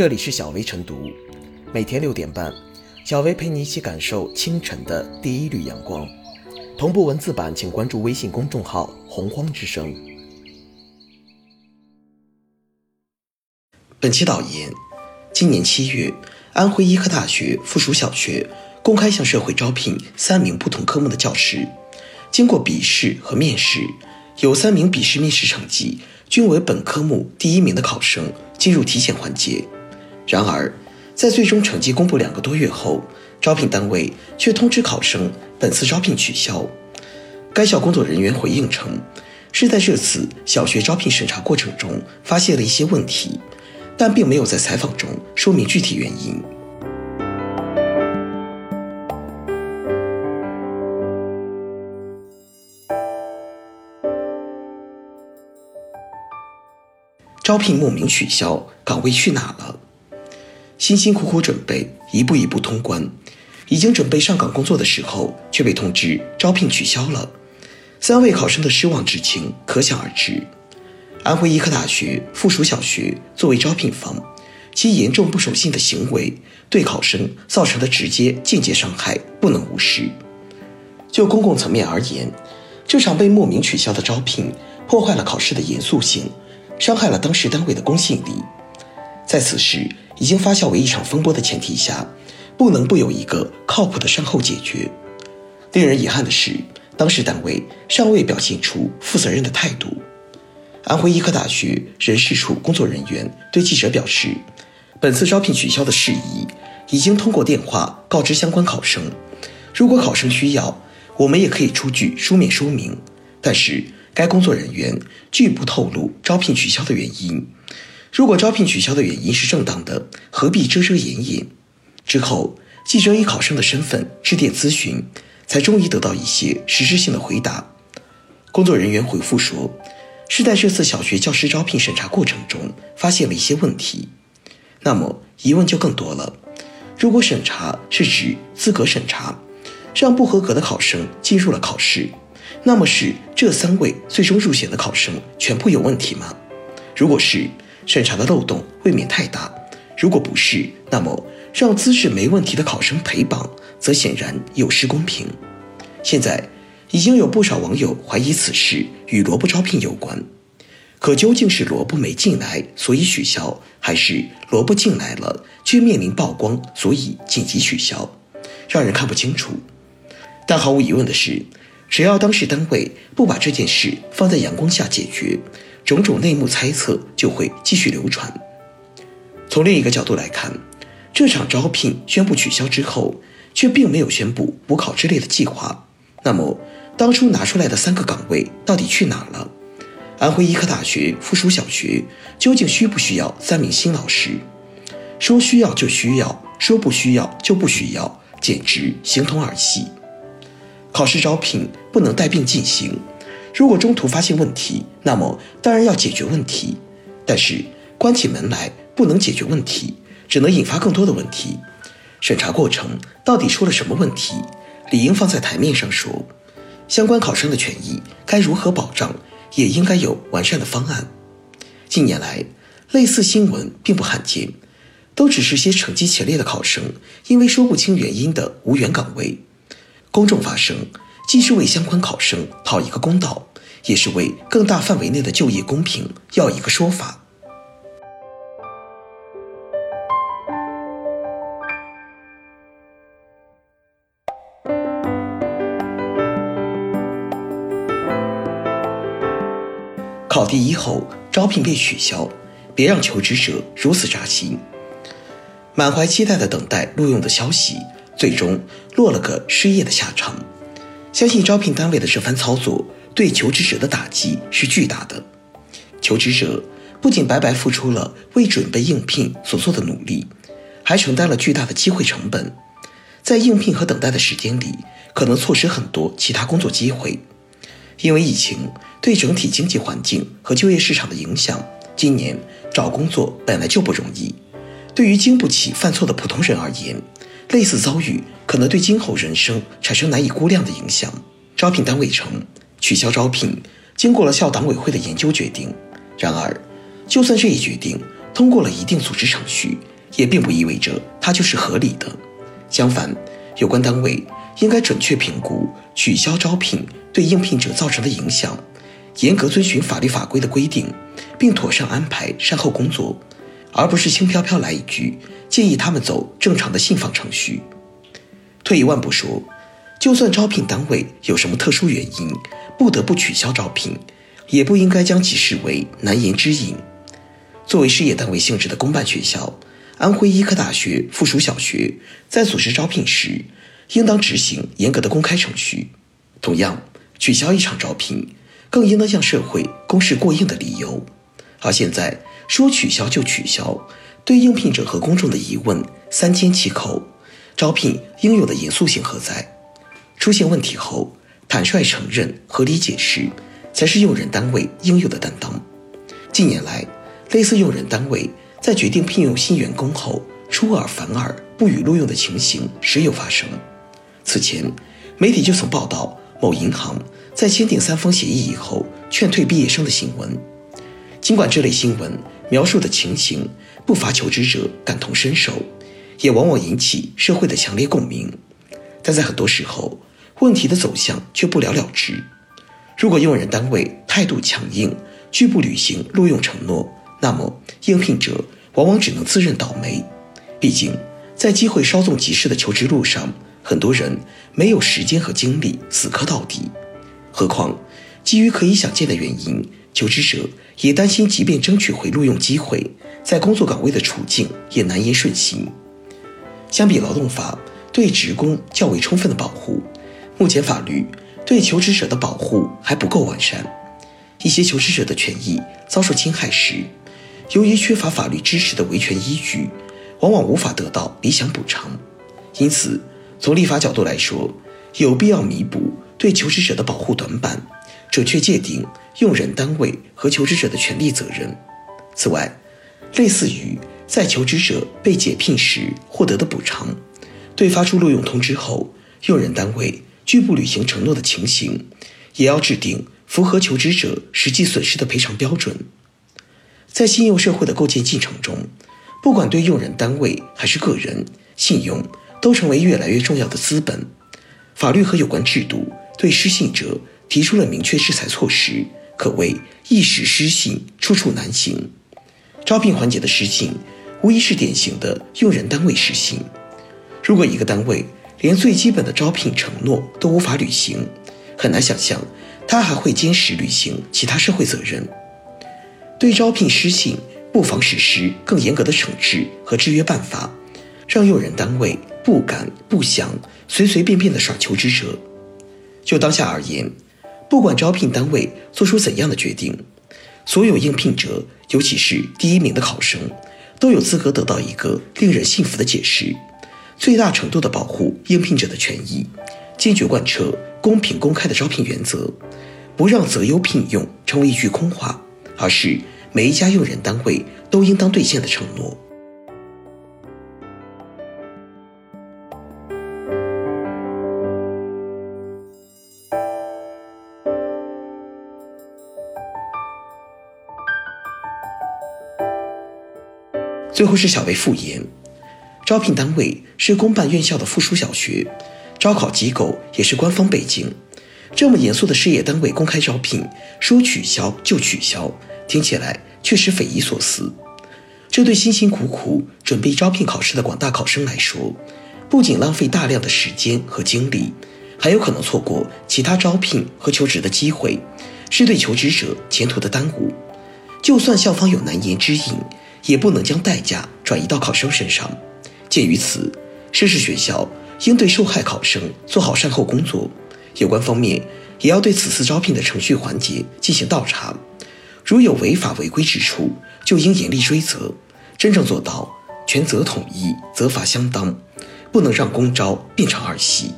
这里是小薇晨读，每天六点半，小薇陪你一起感受清晨的第一缕阳光。同步文字版，请关注微信公众号“洪荒之声”。本期导言：今年七月，安徽医科大学附属小学公开向社会招聘三名不同科目的教师，经过笔试和面试，有三名笔试面试成绩均为本科目第一名的考生进入体检环节。然而，在最终成绩公布两个多月后，招聘单位却通知考生本次招聘取消。该校工作人员回应称，是在这次小学招聘审查过程中发现了一些问题，但并没有在采访中说明具体原因。招聘莫名取消，岗位去哪了？辛辛苦苦准备，一步一步通关，已经准备上岗工作的时候，却被通知招聘取消了。三位考生的失望之情可想而知。安徽医科大学附属小学作为招聘方，其严重不守信的行为对考生造成的直接、间接伤害不能无视。就公共层面而言，这场被莫名取消的招聘破坏了考试的严肃性，伤害了当事单位的公信力。在此时已经发酵为一场风波的前提下，不能不有一个靠谱的善后解决。令人遗憾的是，当事单位尚未表现出负责任的态度。安徽医科大学人事处工作人员对记者表示，本次招聘取消的事宜已经通过电话告知相关考生，如果考生需要，我们也可以出具书面说明。但是该工作人员拒不透露招聘取消的原因。如果招聘取消的原因是正当的，何必遮遮掩掩？之后，记者以考生的身份致电咨询，才终于得到一些实质性的回答。工作人员回复说，是在这次小学教师招聘审查过程中发现了一些问题。那么疑问就更多了：如果审查是指资格审查，让不合格的考生进入了考试，那么是这三位最终入选的考生全部有问题吗？如果是？审查的漏洞未免太大，如果不是，那么让资质没问题的考生陪榜，则显然有失公平。现在已经有不少网友怀疑此事与萝卜招聘有关，可究竟是萝卜没进来所以取消，还是萝卜进来了却面临曝光所以紧急取消，让人看不清楚。但毫无疑问的是，只要当事单位不把这件事放在阳光下解决。种种内幕猜测就会继续流传。从另一个角度来看，这场招聘宣布取消之后，却并没有宣布补考之类的计划。那么，当初拿出来的三个岗位到底去哪了？安徽医科大学附属小学究竟需不需要三名新老师？说需要就需要，说不需要就不需要，简直形同儿戏。考试招聘不能带病进行。如果中途发现问题，那么当然要解决问题。但是关起门来不能解决问题，只能引发更多的问题。审查过程到底出了什么问题，理应放在台面上说。相关考生的权益该如何保障，也应该有完善的方案。近年来，类似新闻并不罕见，都只是些成绩前列的考生因为说不清原因的无缘岗位。公众发声。既是为相关考生讨一个公道，也是为更大范围内的就业公平要一个说法。考第一后招聘被取消，别让求职者如此扎心。满怀期待的等待录用的消息，最终落了个失业的下场。相信招聘单位的这番操作对求职者的打击是巨大的。求职者不仅白白付出了为准备应聘所做的努力，还承担了巨大的机会成本。在应聘和等待的时间里，可能错失很多其他工作机会。因为疫情对整体经济环境和就业市场的影响，今年找工作本来就不容易。对于经不起犯错的普通人而言，类似遭遇可能对今后人生产生难以估量的影响。招聘单位称取消招聘，经过了校党委会的研究决定。然而，就算这一决定通过了一定组织程序，也并不意味着它就是合理的。相反，有关单位应该准确评估取消招聘对应聘者造成的影响，严格遵循法律法规的规定，并妥善安排善后工作，而不是轻飘飘来一句建议他们走正常的信访程序。退一万步说，就算招聘单位有什么特殊原因不得不取消招聘，也不应该将其视为难言之隐。作为事业单位性质的公办学校，安徽医科大学附属小学在组织招聘时，应当执行严格的公开程序。同样，取消一场招聘，更应当向社会公示过硬的理由。而现在说取消就取消，对应聘者和公众的疑问三缄其口。招聘应有的严肃性何在？出现问题后，坦率承认、合理解释，才是用人单位应有的担当。近年来，类似用人单位在决定聘用新员工后出尔反尔、不予录用的情形时有发生。此前，媒体就曾报道某银行在签订三方协议以后劝退毕业生的新闻。尽管这类新闻描述的情形不乏求职者感同身受。也往往引起社会的强烈共鸣，但在很多时候，问题的走向却不了了之。如果用人单位态度强硬，拒不履行录用承诺，那么应聘者往往只能自认倒霉。毕竟，在机会稍纵即逝的求职路上，很多人没有时间和精力死磕到底。何况，基于可以想见的原因，求职者也担心，即便争取回录用机会，在工作岗位的处境也难言顺心。相比劳动法对职工较为充分的保护，目前法律对求职者的保护还不够完善。一些求职者的权益遭受侵害时，由于缺乏法律支持的维权依据，往往无法得到理想补偿。因此，从立法角度来说，有必要弥补对求职者的保护短板，准确界定用人单位和求职者的权利责任。此外，类似于。在求职者被解聘时获得的补偿，对发出录用通知后，用人单位拒不履行承诺的情形，也要制定符合求职者实际损失的赔偿标准。在信用社会的构建进程中，不管对用人单位还是个人，信用都成为越来越重要的资本。法律和有关制度对失信者提出了明确制裁措施，可谓一时失信，处处难行。招聘环节的失信。无疑是典型的用人单位失信。如果一个单位连最基本的招聘承诺都无法履行，很难想象他还会坚持履行其他社会责任。对招聘失信，不妨实施更严格的惩治和制约办法，让用人单位不敢不想随随便便的耍求职者。就当下而言，不管招聘单位做出怎样的决定，所有应聘者，尤其是第一名的考生。都有资格得到一个令人信服的解释，最大程度地保护应聘者的权益，坚决贯彻公平公开的招聘原则，不让择优聘用成为一句空话，而是每一家用人单位都应当兑现的承诺。最后是小薇复言，招聘单位是公办院校的附属小学，招考机构也是官方北京。这么严肃的事业单位公开招聘，说取消就取消，听起来确实匪夷所思。这对辛辛苦苦准备招聘考试的广大考生来说，不仅浪费大量的时间和精力，还有可能错过其他招聘和求职的机会，是对求职者前途的耽误。就算校方有难言之隐。也不能将代价转移到考生身上。鉴于此，涉事学校应对受害考生做好善后工作，有关方面也要对此次招聘的程序环节进行倒查，如有违法违规之处，就应严厉追责，真正做到权责统一、责罚相当，不能让公招变成儿戏。